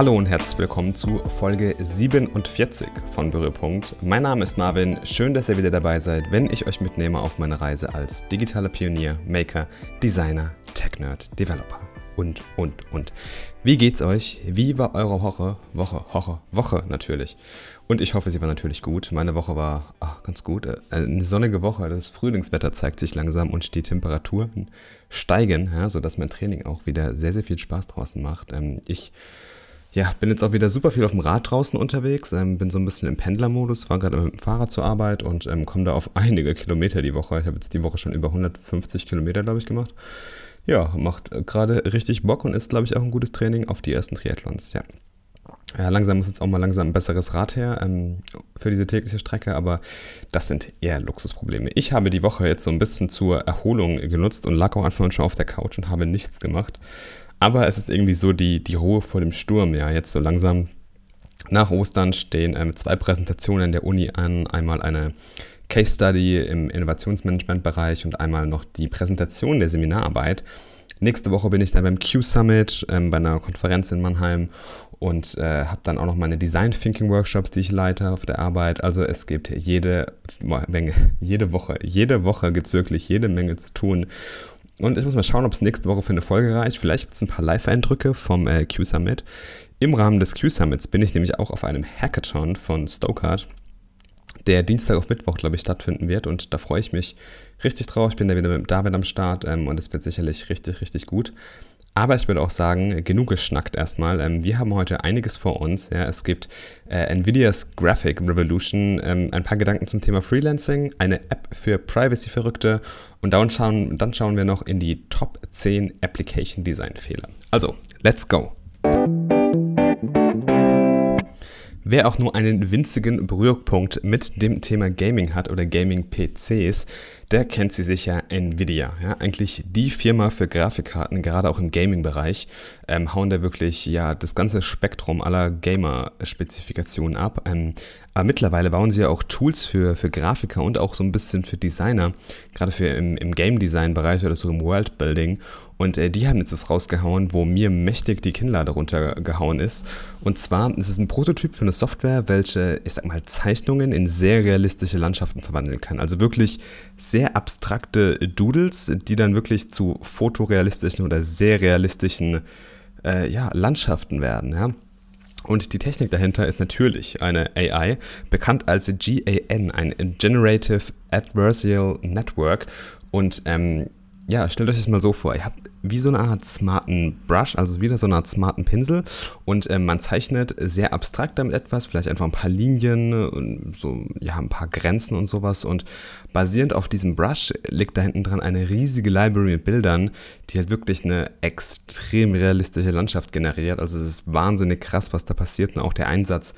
Hallo und herzlich willkommen zu Folge 47 von Berührpunkt. Mein Name ist Marvin, schön, dass ihr wieder dabei seid, wenn ich euch mitnehme auf meine Reise als digitaler Pionier, Maker, Designer, Tech-Nerd, Developer und, und, und. Wie geht's euch? Wie war eure Woche? Woche, Woche, Woche natürlich. Und ich hoffe, sie war natürlich gut. Meine Woche war ach, ganz gut. Äh, eine sonnige Woche, das Frühlingswetter zeigt sich langsam und die Temperaturen steigen, ja, sodass mein Training auch wieder sehr, sehr viel Spaß draußen macht. Ähm, ich ja, bin jetzt auch wieder super viel auf dem Rad draußen unterwegs, ähm, bin so ein bisschen im Pendlermodus, fahre gerade mit dem Fahrrad zur Arbeit und ähm, komme da auf einige Kilometer die Woche. Ich habe jetzt die Woche schon über 150 Kilometer, glaube ich, gemacht. Ja, macht äh, gerade richtig Bock und ist, glaube ich, auch ein gutes Training auf die ersten Triathlons, ja. Ja, langsam muss jetzt auch mal langsam ein besseres Rad her ähm, für diese tägliche Strecke, aber das sind eher Luxusprobleme. Ich habe die Woche jetzt so ein bisschen zur Erholung genutzt und lag auch einfach manchmal auf der Couch und habe nichts gemacht. Aber es ist irgendwie so die, die Ruhe vor dem Sturm, ja, jetzt so langsam. Nach Ostern stehen ähm, zwei Präsentationen der Uni an. Einmal eine Case Study im Innovationsmanagement-Bereich und einmal noch die Präsentation der Seminararbeit. Nächste Woche bin ich dann beim Q-Summit, ähm, bei einer Konferenz in Mannheim und äh, habe dann auch noch meine Design Thinking Workshops, die ich leite auf der Arbeit. Also es gibt jede Menge, jede Woche, jede Woche gibt es wirklich jede Menge zu tun. Und ich muss mal schauen, ob es nächste Woche für eine Folge reicht. Vielleicht gibt es ein paar Live-Eindrücke vom äh, Q-Summit. Im Rahmen des Q-Summits bin ich nämlich auch auf einem Hackathon von Stokart, der Dienstag auf Mittwoch, glaube ich, stattfinden wird. Und da freue ich mich richtig drauf. Ich bin da wieder mit David am Start ähm, und es wird sicherlich richtig, richtig gut. Aber ich würde auch sagen, genug geschnackt erstmal. Ähm, wir haben heute einiges vor uns. Ja. Es gibt äh, Nvidias Graphic Revolution, ähm, ein paar Gedanken zum Thema Freelancing, eine App für Privacy-Verrückte und dann schauen, dann schauen wir noch in die Top 10 Application Design Fehler. Also, let's go! Wer auch nur einen winzigen Berührpunkt mit dem Thema Gaming hat oder Gaming-PCs, der kennt sie sicher Nvidia. Ja, eigentlich die Firma für Grafikkarten, gerade auch im Gaming-Bereich, ähm, hauen da wirklich ja das ganze Spektrum aller Gamer-Spezifikationen ab. Ähm, aber mittlerweile bauen sie ja auch Tools für, für Grafiker und auch so ein bisschen für Designer, gerade für im, im Game-Design-Bereich oder so im World-Building. Und äh, die haben jetzt was rausgehauen, wo mir mächtig die Kinnlade runtergehauen ist. Und zwar ist es ein Prototyp für eine Software, welche, ich sag mal, Zeichnungen in sehr realistische Landschaften verwandeln kann. Also wirklich sehr abstrakte Doodles, die dann wirklich zu fotorealistischen oder sehr realistischen äh, ja, Landschaften werden. Ja. Und die Technik dahinter ist natürlich eine AI, bekannt als GAN, ein Generative Adversarial Network. Und ähm, ja, stellt euch das mal so vor. Ihr habt wie so eine Art smarten Brush, also wieder so eine Art smarten Pinsel und äh, man zeichnet sehr abstrakt damit etwas, vielleicht einfach ein paar Linien und so, ja, ein paar Grenzen und sowas und basierend auf diesem Brush liegt da hinten dran eine riesige Library mit Bildern, die halt wirklich eine extrem realistische Landschaft generiert. Also es ist wahnsinnig krass, was da passiert und auch der Einsatz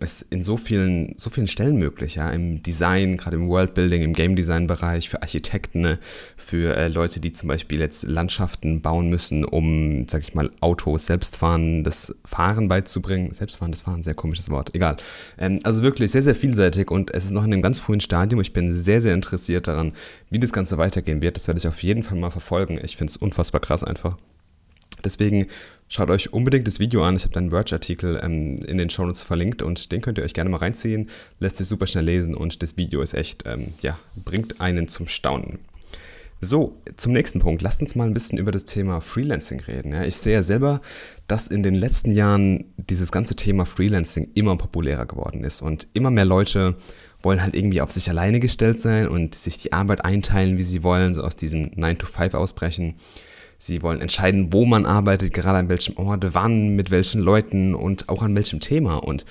ist in so vielen, so vielen Stellen möglich, ja, im Design, gerade im Worldbuilding, im Game Design Bereich, für Architekten, ne? für äh, Leute, die zum Beispiel jetzt Landschaften bauen müssen, um, sag ich mal, Autos selbstfahrendes Fahren beizubringen. Selbstfahrendes Fahren, sehr komisches Wort, egal. Ähm, also wirklich sehr, sehr vielseitig und es ist noch in einem ganz frühen Stadium. Ich bin sehr, sehr interessiert daran, wie das Ganze weitergehen wird. Das werde ich auf jeden Fall mal verfolgen. Ich finde es unfassbar krass einfach. Deswegen schaut euch unbedingt das Video an. Ich habe einen Verge-Artikel ähm, in den Shownotes verlinkt und den könnt ihr euch gerne mal reinziehen. Lässt sich super schnell lesen und das Video ist echt, ähm, ja, bringt einen zum Staunen. So, zum nächsten Punkt. Lasst uns mal ein bisschen über das Thema Freelancing reden. Ja, ich sehe ja selber, dass in den letzten Jahren dieses ganze Thema Freelancing immer populärer geworden ist und immer mehr Leute wollen halt irgendwie auf sich alleine gestellt sein und sich die Arbeit einteilen, wie sie wollen, so aus diesem 9 to 5 ausbrechen. Sie wollen entscheiden, wo man arbeitet, gerade an welchem Ort, wann, mit welchen Leuten und auch an welchem Thema. Und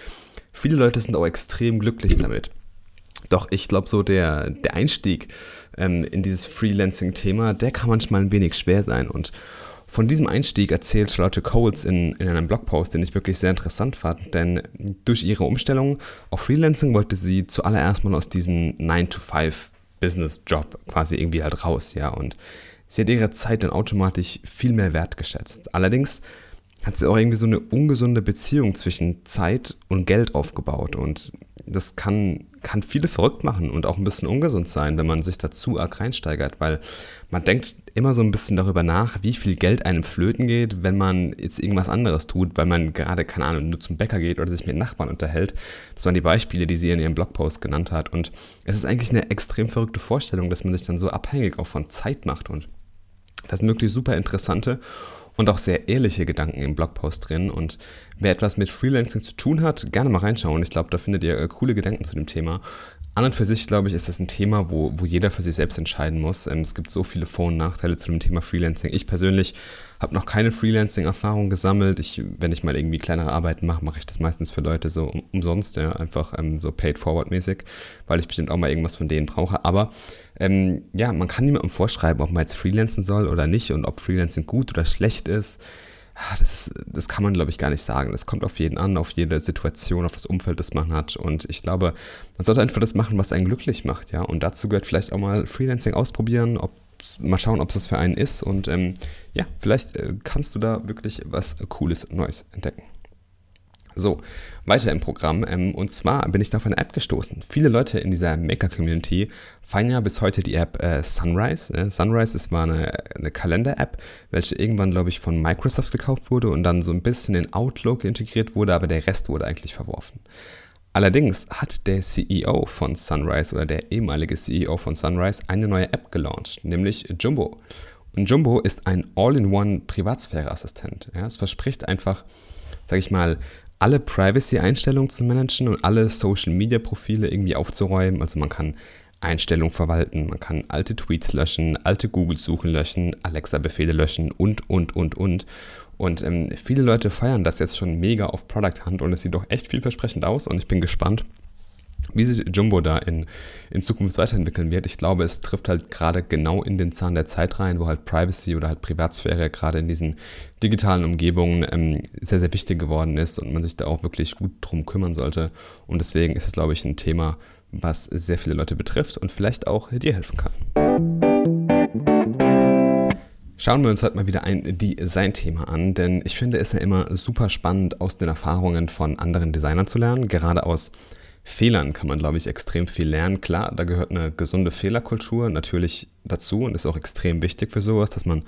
viele Leute sind auch extrem glücklich damit. Doch ich glaube, so der, der Einstieg ähm, in dieses Freelancing-Thema, der kann manchmal ein wenig schwer sein. Und von diesem Einstieg erzählt Charlotte Coles in, in einem Blogpost, den ich wirklich sehr interessant fand, denn durch ihre Umstellung auf Freelancing wollte sie zuallererst mal aus diesem 9-to-5-Business-Job quasi irgendwie halt raus, ja. Und Sie hat ihre Zeit dann automatisch viel mehr wertgeschätzt. Allerdings hat sie auch irgendwie so eine ungesunde Beziehung zwischen Zeit und Geld aufgebaut. Und das kann, kann viele verrückt machen und auch ein bisschen ungesund sein, wenn man sich da zu arg reinsteigert, weil man denkt immer so ein bisschen darüber nach, wie viel Geld einem flöten geht, wenn man jetzt irgendwas anderes tut, weil man gerade, keine Ahnung, nur zum Bäcker geht oder sich mit Nachbarn unterhält. Das waren die Beispiele, die sie in ihrem Blogpost genannt hat. Und es ist eigentlich eine extrem verrückte Vorstellung, dass man sich dann so abhängig auch von Zeit macht. Und das sind wirklich super interessante und auch sehr ehrliche Gedanken im Blogpost drin. Und wer etwas mit Freelancing zu tun hat, gerne mal reinschauen. Ich glaube, da findet ihr äh, coole Gedanken zu dem Thema. An und für sich, glaube ich, ist das ein Thema, wo, wo jeder für sich selbst entscheiden muss. Ähm, es gibt so viele Vor- und Nachteile zu dem Thema Freelancing. Ich persönlich habe noch keine Freelancing-Erfahrung gesammelt. Ich, wenn ich mal irgendwie kleinere Arbeiten mache, mache ich das meistens für Leute so um, umsonst, ja, einfach ähm, so paid-forward-mäßig, weil ich bestimmt auch mal irgendwas von denen brauche. Aber ähm, ja, man kann niemandem vorschreiben, ob man jetzt freelancen soll oder nicht und ob Freelancing gut oder schlecht ist. Ah, das, das kann man, glaube ich, gar nicht sagen. Das kommt auf jeden an, auf jede Situation, auf das Umfeld, das man hat. Und ich glaube, man sollte einfach das machen, was einen glücklich macht, ja. Und dazu gehört vielleicht auch mal Freelancing ausprobieren, ob, mal schauen, ob es das für einen ist. Und ähm, ja, vielleicht äh, kannst du da wirklich was Cooles, Neues entdecken. So, weiter im Programm. Ähm, und zwar bin ich da auf eine App gestoßen. Viele Leute in dieser Maker-Community feiern ja bis heute die App äh, Sunrise. Äh, Sunrise ist mal eine, eine Kalender-App, welche irgendwann, glaube ich, von Microsoft gekauft wurde und dann so ein bisschen in Outlook integriert wurde, aber der Rest wurde eigentlich verworfen. Allerdings hat der CEO von Sunrise oder der ehemalige CEO von Sunrise eine neue App gelauncht, nämlich Jumbo. Und Jumbo ist ein All-in-One Privatsphäre-Assistent. Ja, es verspricht einfach, sage ich mal, alle Privacy-Einstellungen zu managen und alle Social-Media-Profile irgendwie aufzuräumen. Also man kann Einstellungen verwalten, man kann alte Tweets löschen, alte Google-Suchen löschen, Alexa-Befehle löschen und, und, und, und. Und ähm, viele Leute feiern das jetzt schon mega auf Product Hunt und es sieht doch echt vielversprechend aus und ich bin gespannt, wie sich Jumbo da in, in Zukunft weiterentwickeln wird. Ich glaube, es trifft halt gerade genau in den Zahn der Zeit rein, wo halt Privacy oder halt Privatsphäre gerade in diesen digitalen Umgebungen ähm, sehr, sehr wichtig geworden ist und man sich da auch wirklich gut drum kümmern sollte. Und deswegen ist es, glaube ich, ein Thema, was sehr viele Leute betrifft und vielleicht auch dir helfen kann. Schauen wir uns heute mal wieder ein Design-Thema an, denn ich finde es ja immer super spannend, aus den Erfahrungen von anderen Designern zu lernen, gerade aus Fehlern kann man, glaube ich, extrem viel lernen. Klar, da gehört eine gesunde Fehlerkultur natürlich dazu und ist auch extrem wichtig für sowas, dass man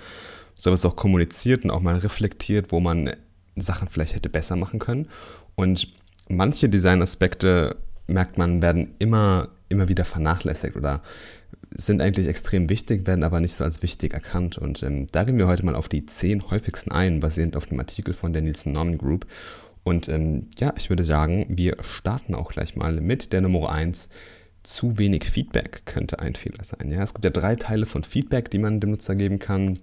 sowas auch kommuniziert und auch mal reflektiert, wo man Sachen vielleicht hätte besser machen können. Und manche Designaspekte, merkt man, werden immer, immer wieder vernachlässigt oder sind eigentlich extrem wichtig, werden aber nicht so als wichtig erkannt. Und ähm, da gehen wir heute mal auf die zehn häufigsten ein, basierend auf dem Artikel von der Nielsen Norman Group. Und ähm, ja, ich würde sagen, wir starten auch gleich mal mit der Nummer 1. Zu wenig Feedback könnte ein Fehler sein. Ja, es gibt ja drei Teile von Feedback, die man dem Nutzer geben kann.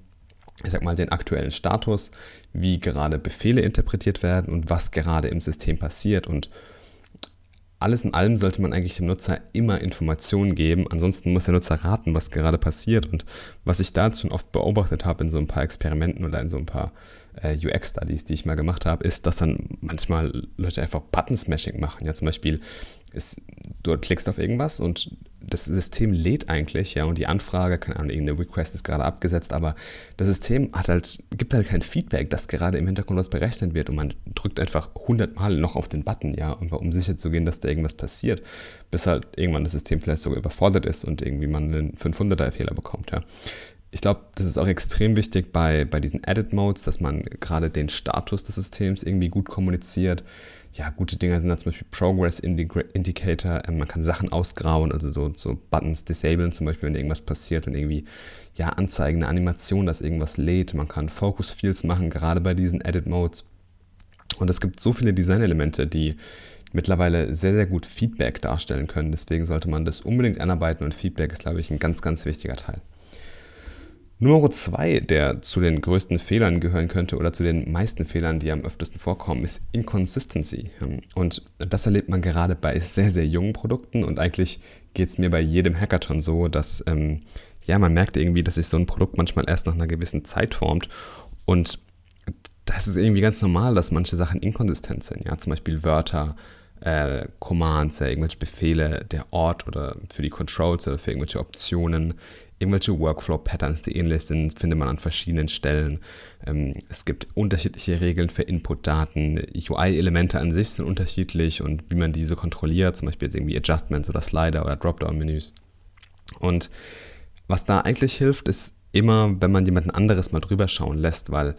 Ich sag mal den aktuellen Status, wie gerade Befehle interpretiert werden und was gerade im System passiert. Und alles in allem sollte man eigentlich dem Nutzer immer Informationen geben. Ansonsten muss der Nutzer raten, was gerade passiert. Und was ich da schon oft beobachtet habe in so ein paar Experimenten oder in so ein paar äh, UX-Studies, die ich mal gemacht habe, ist, dass dann manchmal Leute einfach Button-Smashing machen. Ja, zum Beispiel, ist, du klickst auf irgendwas und das System lädt eigentlich, ja, und die Anfrage, keine Ahnung, irgendeine Request ist gerade abgesetzt, aber das System hat halt, gibt halt kein Feedback, dass gerade im Hintergrund was berechnet wird und man drückt einfach hundertmal noch auf den Button, ja, um sicher zu gehen, dass da irgendwas passiert, bis halt irgendwann das System vielleicht sogar überfordert ist und irgendwie man einen 500er-Fehler bekommt, ja ich glaube, das ist auch extrem wichtig bei, bei diesen Edit-Modes, dass man gerade den Status des Systems irgendwie gut kommuniziert. Ja, gute Dinge sind da zum Beispiel Progress Indicator. Ähm, man kann Sachen ausgrauen, also so, so Buttons disablen, zum Beispiel, wenn irgendwas passiert und irgendwie ja, anzeigen, eine Animation, dass irgendwas lädt. Man kann Focus Fields machen, gerade bei diesen Edit-Modes. Und es gibt so viele Designelemente, die mittlerweile sehr, sehr gut Feedback darstellen können. Deswegen sollte man das unbedingt einarbeiten und Feedback ist, glaube ich, ein ganz, ganz wichtiger Teil. Nummer zwei, der zu den größten Fehlern gehören könnte oder zu den meisten Fehlern, die am öftesten vorkommen, ist Inconsistency. Und das erlebt man gerade bei sehr, sehr jungen Produkten und eigentlich geht es mir bei jedem Hackathon so, dass ähm, ja, man merkt irgendwie, dass sich so ein Produkt manchmal erst nach einer gewissen Zeit formt und das ist irgendwie ganz normal, dass manche Sachen inkonsistent sind. Ja, zum Beispiel Wörter, äh, Commands, ja, irgendwelche Befehle, der Ort oder für die Controls oder für irgendwelche Optionen irgendwelche Workflow-Patterns, die ähnlich sind, findet man an verschiedenen Stellen. Ähm, es gibt unterschiedliche Regeln für Input-Daten. UI-Elemente an sich sind unterschiedlich und wie man diese kontrolliert, zum Beispiel jetzt irgendwie Adjustments oder Slider oder Dropdown-Menüs. Und was da eigentlich hilft, ist immer, wenn man jemanden anderes mal drüber schauen lässt, weil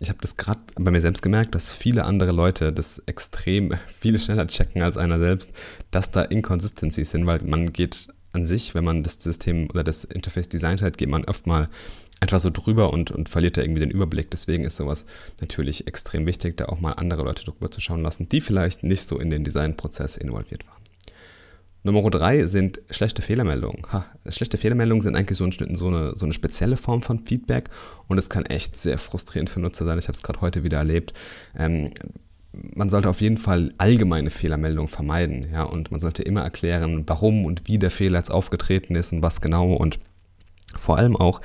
ich habe das gerade bei mir selbst gemerkt, dass viele andere Leute das extrem viel schneller checken als einer selbst, dass da Inconsistencies sind, weil man geht an sich, wenn man das System oder das Interface designt hat, geht man oft mal einfach so drüber und, und verliert da irgendwie den Überblick. Deswegen ist sowas natürlich extrem wichtig, da auch mal andere Leute drüber zu schauen lassen, die vielleicht nicht so in den Designprozess involviert waren. Nummer drei sind schlechte Fehlermeldungen. Ha, schlechte Fehlermeldungen sind eigentlich so, ein, so, eine, so eine spezielle Form von Feedback und es kann echt sehr frustrierend für Nutzer sein. Ich habe es gerade heute wieder erlebt. Ähm, man sollte auf jeden Fall allgemeine Fehlermeldungen vermeiden. Ja, und man sollte immer erklären, warum und wie der Fehler jetzt aufgetreten ist und was genau und vor allem auch,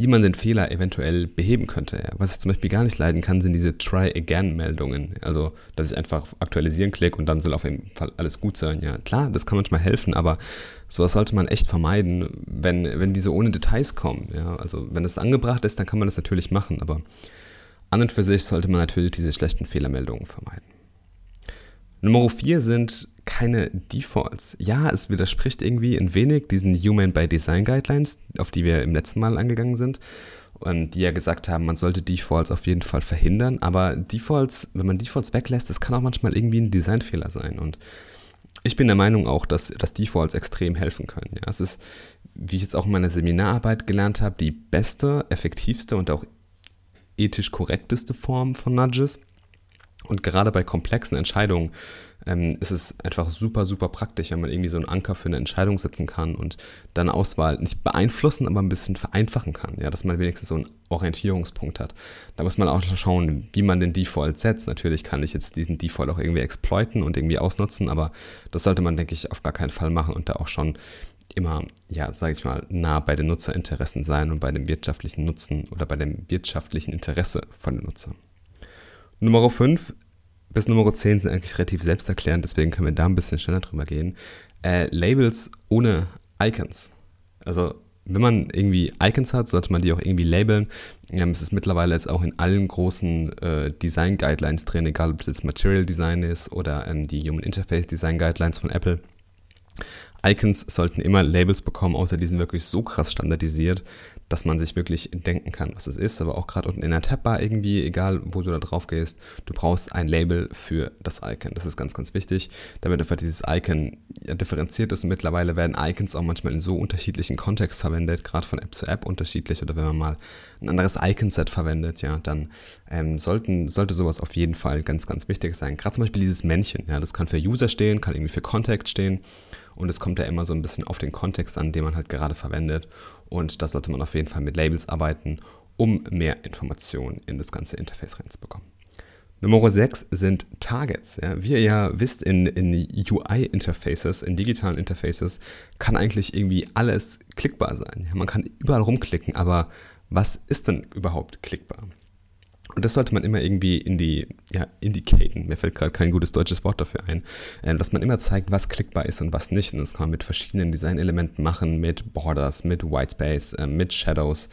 wie man den Fehler eventuell beheben könnte. Was ich zum Beispiel gar nicht leiden kann, sind diese Try-Again-Meldungen. Also, dass ich einfach auf Aktualisieren klicke und dann soll auf jeden Fall alles gut sein. Ja, klar, das kann manchmal helfen, aber sowas sollte man echt vermeiden, wenn, wenn diese ohne Details kommen. Ja, also, wenn es angebracht ist, dann kann man das natürlich machen, aber an und für sich sollte man natürlich diese schlechten Fehlermeldungen vermeiden. Nummer 4 sind keine Defaults. Ja, es widerspricht irgendwie ein wenig diesen Human by Design Guidelines, auf die wir im letzten Mal angegangen sind, ähm, die ja gesagt haben, man sollte Defaults auf jeden Fall verhindern. Aber Defaults, wenn man Defaults weglässt, das kann auch manchmal irgendwie ein Designfehler sein. Und ich bin der Meinung auch, dass, dass Defaults extrem helfen können. Ja, es ist, wie ich jetzt auch in meiner Seminararbeit gelernt habe, die beste, effektivste und auch ethisch korrekteste Form von Nudges. Und gerade bei komplexen Entscheidungen ähm, ist es einfach super, super praktisch, wenn man irgendwie so einen Anker für eine Entscheidung setzen kann und dann Auswahl nicht beeinflussen, aber ein bisschen vereinfachen kann. Ja, dass man wenigstens so einen Orientierungspunkt hat. Da muss man auch schauen, wie man den Default setzt. Natürlich kann ich jetzt diesen Default auch irgendwie exploiten und irgendwie ausnutzen, aber das sollte man, denke ich, auf gar keinen Fall machen und da auch schon immer, ja, sage ich mal, nah bei den Nutzerinteressen sein und bei dem wirtschaftlichen Nutzen oder bei dem wirtschaftlichen Interesse von den Nutzern. Nummer 5 bis Nummer 10 sind eigentlich relativ selbsterklärend, deswegen können wir da ein bisschen schneller drüber gehen. Äh, Labels ohne Icons. Also wenn man irgendwie Icons hat, sollte man die auch irgendwie labeln. Ähm, es ist mittlerweile jetzt auch in allen großen äh, Design Guidelines drin, egal ob jetzt Material Design ist oder ähm, die Human Interface Design Guidelines von Apple. Icons sollten immer Labels bekommen, außer die sind wirklich so krass standardisiert, dass man sich wirklich denken kann, was es ist. Aber auch gerade unten in der Tabbar irgendwie, egal wo du da drauf gehst, du brauchst ein Label für das Icon. Das ist ganz, ganz wichtig, damit einfach dieses Icon differenziert ist. Und mittlerweile werden Icons auch manchmal in so unterschiedlichen Kontexten verwendet, gerade von App zu App unterschiedlich. Oder wenn man mal ein anderes Icon-Set verwendet, ja, dann ähm, sollten, sollte sowas auf jeden Fall ganz, ganz wichtig sein. Gerade zum Beispiel dieses Männchen, ja, das kann für User stehen, kann irgendwie für Contact stehen. Und es kommt ja immer so ein bisschen auf den Kontext an, den man halt gerade verwendet. Und da sollte man auf jeden Fall mit Labels arbeiten, um mehr Informationen in das ganze Interface reinzubekommen. Nummer 6 sind Targets. Ja, wie ihr ja wisst, in, in UI-Interfaces, in digitalen Interfaces, kann eigentlich irgendwie alles klickbar sein. Ja, man kann überall rumklicken, aber was ist denn überhaupt klickbar? Und das sollte man immer irgendwie in die, ja, indicaten. Mir fällt gerade kein gutes deutsches Wort dafür ein. Äh, dass man immer zeigt, was klickbar ist und was nicht. Und das kann man mit verschiedenen Designelementen machen, mit Borders, mit Whitespace, äh, mit Shadows.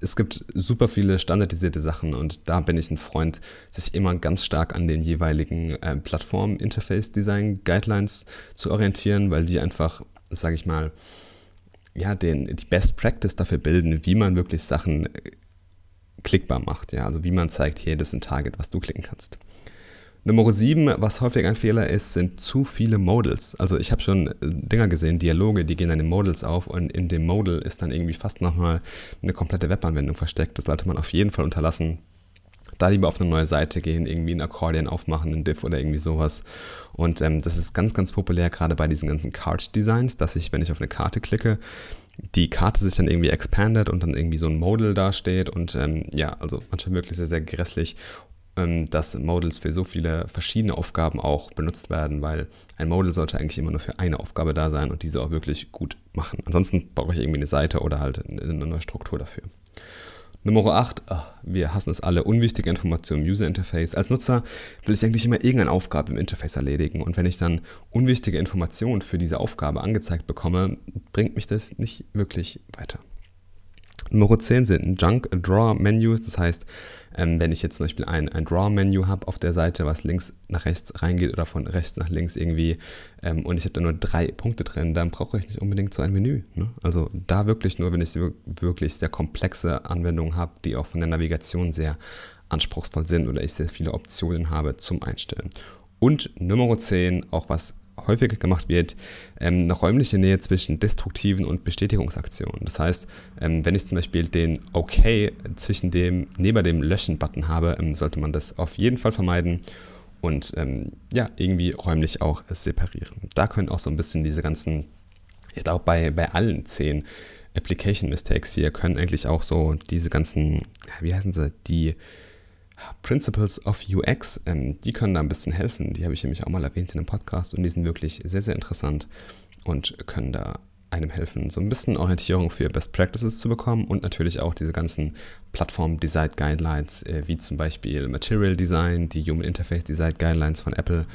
Es gibt super viele standardisierte Sachen und da bin ich ein Freund, sich immer ganz stark an den jeweiligen äh, Plattform-Interface-Design-Guidelines zu orientieren, weil die einfach, sage ich mal, ja, den, die Best Practice dafür bilden, wie man wirklich Sachen klickbar macht. Ja? Also wie man zeigt, hier, das ist ein Target, was du klicken kannst. Nummer 7, was häufig ein Fehler ist, sind zu viele Modals. Also ich habe schon äh, Dinger gesehen, Dialoge, die gehen dann in Modals auf und in dem Modal ist dann irgendwie fast nochmal eine komplette Webanwendung versteckt. Das sollte man auf jeden Fall unterlassen. Da lieber auf eine neue Seite gehen, irgendwie ein Akkordeon aufmachen, ein Diff oder irgendwie sowas. Und ähm, das ist ganz, ganz populär, gerade bei diesen ganzen Card-Designs, dass ich, wenn ich auf eine Karte klicke, die Karte sich dann irgendwie expandet und dann irgendwie so ein Modal dasteht und ähm, ja, also manchmal wirklich sehr, sehr grässlich, ähm, dass Modals für so viele verschiedene Aufgaben auch benutzt werden, weil ein Modal sollte eigentlich immer nur für eine Aufgabe da sein und diese auch wirklich gut machen. Ansonsten brauche ich irgendwie eine Seite oder halt eine neue Struktur dafür. Nummer 8, ach, wir hassen es alle, unwichtige Informationen im User Interface. Als Nutzer will ich eigentlich immer irgendeine Aufgabe im Interface erledigen und wenn ich dann unwichtige Informationen für diese Aufgabe angezeigt bekomme, bringt mich das nicht wirklich weiter. Nummer 10 sind Junk Draw Menus, das heißt, ähm, wenn ich jetzt zum Beispiel ein, ein Draw-Menü habe auf der Seite, was links nach rechts reingeht oder von rechts nach links irgendwie ähm, und ich habe da nur drei Punkte drin, dann brauche ich nicht unbedingt so ein Menü. Ne? Also da wirklich nur, wenn ich wirklich sehr komplexe Anwendungen habe, die auch von der Navigation sehr anspruchsvoll sind oder ich sehr viele Optionen habe zum Einstellen. Und Nummer 10, auch was häufiger gemacht wird, ähm, eine räumliche Nähe zwischen destruktiven und Bestätigungsaktionen. Das heißt, ähm, wenn ich zum Beispiel den OK zwischen dem, neben dem Löschen-Button habe, ähm, sollte man das auf jeden Fall vermeiden und ähm, ja, irgendwie räumlich auch separieren. Da können auch so ein bisschen diese ganzen, ich glaube, bei, bei allen zehn Application Mistakes hier können eigentlich auch so diese ganzen, wie heißen sie, die Principles of UX, ähm, die können da ein bisschen helfen. Die habe ich nämlich auch mal erwähnt in einem Podcast und die sind wirklich sehr, sehr interessant und können da einem helfen, so ein bisschen Orientierung für Best Practices zu bekommen und natürlich auch diese ganzen Plattform-Design-Guidelines, äh, wie zum Beispiel Material Design, die Human Interface Design Guidelines von Apple.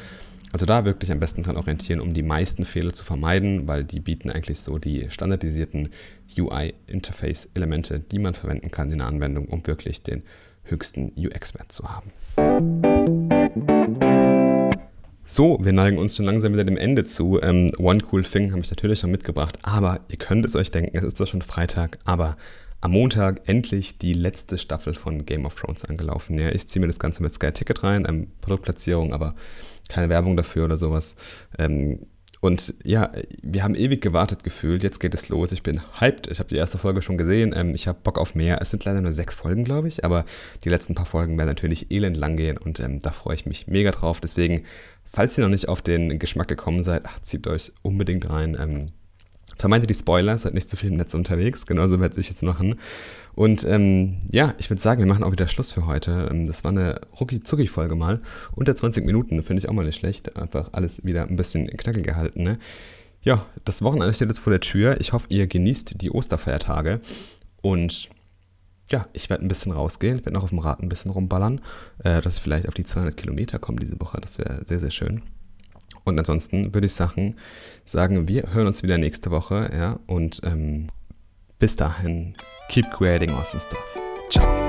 Also da wirklich am besten dran orientieren, um die meisten Fehler zu vermeiden, weil die bieten eigentlich so die standardisierten UI-Interface-Elemente, die man verwenden kann in der Anwendung, um wirklich den höchsten UX-Wert zu haben. So, wir neigen uns schon langsam wieder dem Ende zu. Ähm, One Cool Thing habe ich natürlich noch mitgebracht, aber ihr könnt es euch denken, es ist doch schon Freitag, aber am Montag endlich die letzte Staffel von Game of Thrones angelaufen. Ja, ich ziehe mir das Ganze mit Sky Ticket rein, ähm, Produktplatzierung, aber keine Werbung dafür oder sowas. Ähm, und ja, wir haben ewig gewartet gefühlt. Jetzt geht es los. Ich bin hyped. Ich habe die erste Folge schon gesehen. Ähm, ich habe Bock auf mehr. Es sind leider nur sechs Folgen, glaube ich. Aber die letzten paar Folgen werden natürlich elend lang gehen. Und ähm, da freue ich mich mega drauf. Deswegen, falls ihr noch nicht auf den Geschmack gekommen seid, ach, zieht euch unbedingt rein. Ähm, vermeidet die Spoiler. Seid nicht zu viel im Netz unterwegs. Genauso werde ich jetzt machen. Und ähm, ja, ich würde sagen, wir machen auch wieder Schluss für heute. Ähm, das war eine rucki-zucki-Folge mal. Unter 20 Minuten, finde ich auch mal nicht schlecht. Einfach alles wieder ein bisschen knackig gehalten. Ne? Ja, das Wochenende steht jetzt vor der Tür. Ich hoffe, ihr genießt die Osterfeiertage. Und ja, ich werde ein bisschen rausgehen. Ich werde noch auf dem Rad ein bisschen rumballern, äh, dass ich vielleicht auf die 200 Kilometer komme diese Woche. Das wäre sehr, sehr schön. Und ansonsten würde ich sagen, sagen, wir hören uns wieder nächste Woche. Ja, und ähm, bis dahin keep creating awesome stuff. Ciao.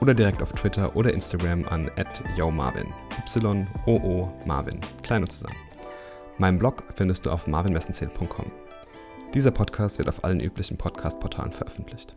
oder direkt auf Twitter oder Instagram an @yomarvin. Y-O-O Marvin. Klein und zusammen. Meinen Blog findest du auf marvinmessenzähl.com. Dieser Podcast wird auf allen üblichen Podcast-Portalen veröffentlicht.